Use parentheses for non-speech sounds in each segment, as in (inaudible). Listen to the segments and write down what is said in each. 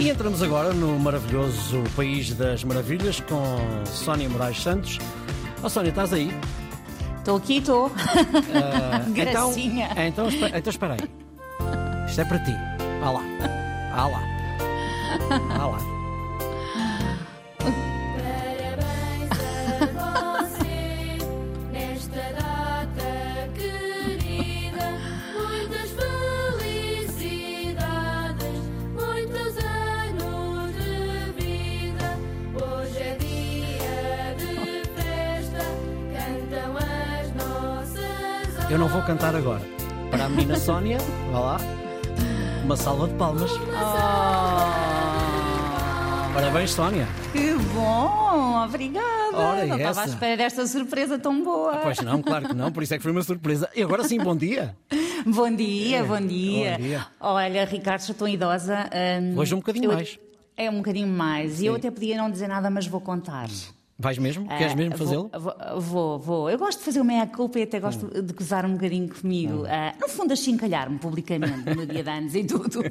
E entramos agora no maravilhoso País das Maravilhas com Sónia Moraes Santos. Oh, Sónia, estás aí? Estou aqui, estou. Ah, (laughs) então, então, então espera aí. Isto é para ti. Vá lá. Vá lá. Vá lá. Eu não vou cantar agora. Para a menina Sónia, vá lá. Uma salva de palmas. Parabéns, Sónia. Que bom, obrigada. Ora, não estava à espera desta surpresa tão boa. Pois não, claro que não, por isso é que foi uma surpresa. E agora sim, bom dia. Bom dia, bom dia. bom dia. Olha, Ricardo, estou tão idosa. hum, Hoje um bocadinho eu- mais. É um bocadinho mais. E eu até podia não dizer nada, mas vou contar. Vais mesmo? Queres Ah, mesmo fazê-lo? Vou, vou, vou. Eu gosto de fazer o meia-culpa e até gosto de gozar um bocadinho comigo. Ah, no fundo, achincalhar-me publicamente no dia de anos e tudo. (laughs)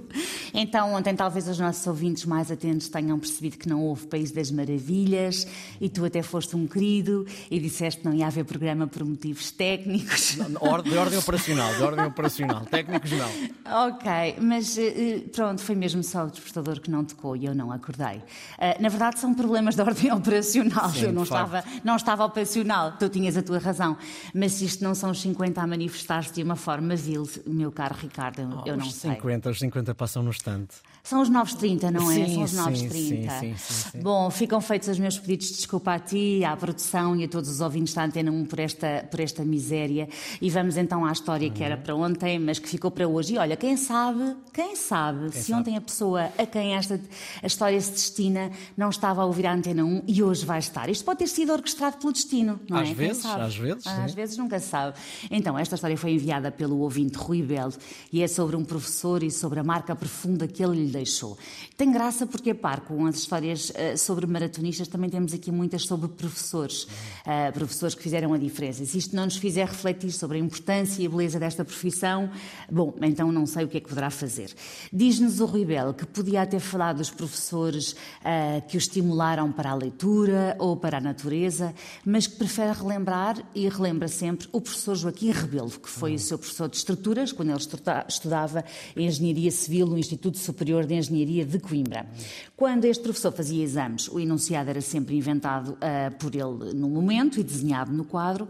Então, ontem talvez os nossos ouvintes mais atentos tenham percebido que não houve País das Maravilhas e tu até foste um querido e disseste que não ia haver programa por motivos técnicos. De ordem operacional, de ordem operacional. (laughs) Técnicos não. Ok, mas eh, pronto, foi mesmo só o despertador que não tocou e eu não acordei. Ah, na verdade, são problemas de ordem operacional. Sim, eu não estava, não estava operacional, tu tinhas a tua razão. Mas se isto não são os 50 a manifestar-se de uma forma vil, meu caro Ricardo, eu, eu não os sei. 50, os 50 passam no estante. São os novos 30, não é? Sim, São os novos sim, 30. sim, sim. Bom, ficam feitos os meus pedidos de desculpa a ti, à produção e a todos os ouvintes da Antena 1 por esta, por esta miséria. E vamos então à história que Uhum. era para ontem, mas que ficou para hoje. E olha, quem sabe, quem sabe, se sabe? ontem a pessoa a quem esta a história se destina não estava a ouvir a Antena 1 e hoje vai estar. Isto pode ter sido orquestrado pelo destino, não Às é? Vezes, às vezes, Às sim. vezes nunca se sabe. Então, esta história foi enviada pelo ouvinte Rui Belo e é sobre um professor e sobre a marca profunda que ele lhe deixou. Tem graça porque, a par com as histórias eh, sobre maratonistas, também temos aqui muitas sobre professores. eh, professores que fizeram a diferença. Se isto não nos fizer refletir sobre a importância e a beleza desta profissão, bom, então não sei o que é que poderá fazer. Diz-nos o Rui Belo que podia ter falado dos professores eh, que o estimularam para a leitura ou para a natureza, mas que prefere relembrar e relembra sempre o professor Joaquim Rebelo, que foi o seu professor de estruturas quando ele estuda- estudava Engenharia Civil no Instituto Superior de Engenharia de Coimbra. Quando este professor fazia exames, o enunciado era sempre inventado ah, por ele no momento e desenhado no quadro,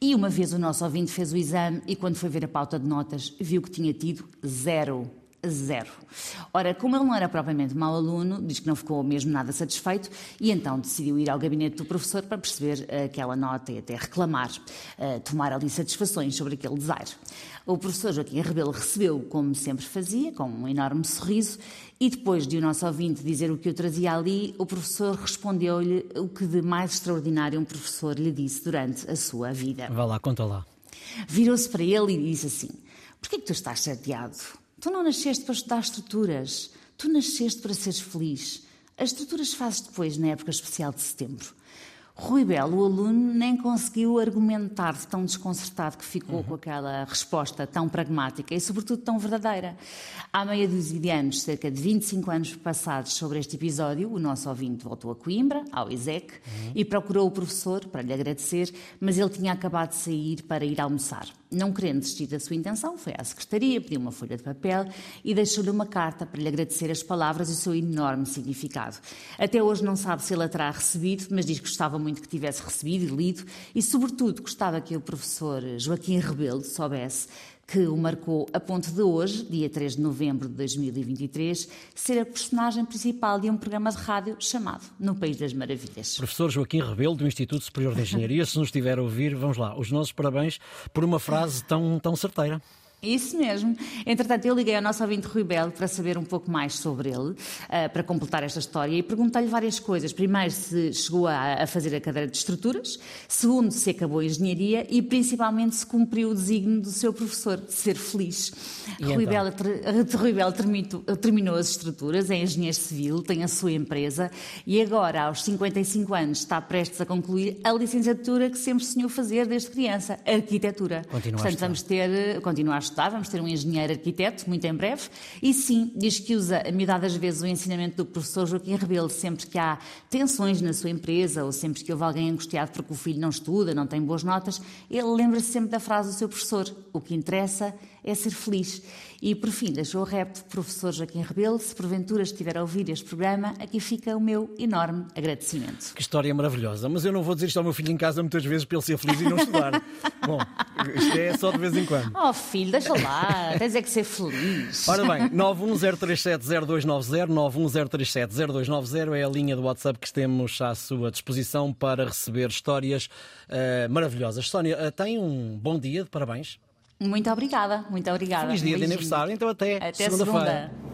e uma vez o nosso ouvinte fez o exame e quando foi ver a pauta de notas viu que tinha tido zero zero. Ora, como ele não era propriamente mau aluno, diz que não ficou mesmo nada satisfeito e então decidiu ir ao gabinete do professor para perceber eh, aquela nota e até reclamar, eh, tomar ali satisfações sobre aquele desaire. O professor Joaquim Rebelo recebeu como sempre fazia, com um enorme sorriso, e depois de o nosso ouvinte dizer o que eu trazia ali, o professor respondeu-lhe o que de mais extraordinário um professor lhe disse durante a sua vida. Vá lá, conta lá. Virou-se para ele e disse assim: Porquê que tu estás chateado? Tu não nasceste para estudar estruturas. Tu nasceste para seres feliz. As estruturas fazes depois, na época especial de setembro. Rui Belo, o aluno, nem conseguiu argumentar de tão desconcertado que ficou com aquela resposta tão pragmática e, sobretudo, tão verdadeira. Há meia dúzia de anos, cerca de 25 anos passados sobre este episódio, o nosso ouvinte voltou a Coimbra, ao ISEC, e procurou o professor para lhe agradecer, mas ele tinha acabado de sair para ir almoçar. Não querendo desistir da sua intenção, foi à secretaria, pediu uma folha de papel e deixou-lhe uma carta para lhe agradecer as palavras e o seu enorme significado. Até hoje não sabe se ele a terá recebido, mas diz que gostava muito que tivesse recebido e lido e, sobretudo, gostava que o professor Joaquim Rebelo soubesse que o marcou a ponto de hoje, dia 3 de novembro de 2023, ser a personagem principal de um programa de rádio chamado No País das Maravilhas. Professor Joaquim Rebelo, do Instituto Superior de Engenharia, se nos estiver a ouvir, vamos lá, os nossos parabéns por uma frase tão, tão certeira. Isso mesmo. Entretanto, eu liguei ao nosso ouvinte Rui Belo para saber um pouco mais sobre ele, ah, para completar esta história, e perguntei-lhe várias coisas. Primeiro, se chegou a, a fazer a cadeira de estruturas. Segundo, se acabou a engenharia. E, principalmente, se cumpriu o desígnio do seu professor, de ser feliz. E Rui, então? Belo, ter- Rui Belo terminou as estruturas, é engenheiro civil, tem a sua empresa e agora, aos 55 anos, está prestes a concluir a licenciatura que sempre sonhou fazer desde criança, arquitetura. Continua a Portanto, estudar. vamos ter, continua a estudar, vamos ter um engenheiro arquiteto, muito em breve, e sim, diz que usa miudadas vezes o ensinamento do professor Joaquim Rebelo, sempre que há tensões na sua empresa ou sempre que houve alguém angustiado porque o filho não estuda, não tem boas notas, ele lembra-se sempre da frase do seu professor: o que interessa é ser feliz. E por fim, deixou o repto, professor Joaquim Rebelo, se porventura estiver a ouvir este programa, aqui fica o meu enorme agradecimento. Que história maravilhosa. Mas eu não vou dizer isto ao meu filho em casa muitas vezes para ele ser feliz e não estudar. (laughs) Bom, só de vez em quando. (laughs) Oh filho, deixa lá, tens é que ser feliz. Ora bem, (laughs) 910370290, 910370290 é a linha do WhatsApp que temos à sua disposição para receber histórias eh, maravilhosas. Sónia, eh, tem um bom dia de parabéns. Muito obrigada, muito obrigada. Feliz dia Um de aniversário, então até, Até segunda-feira. segunda.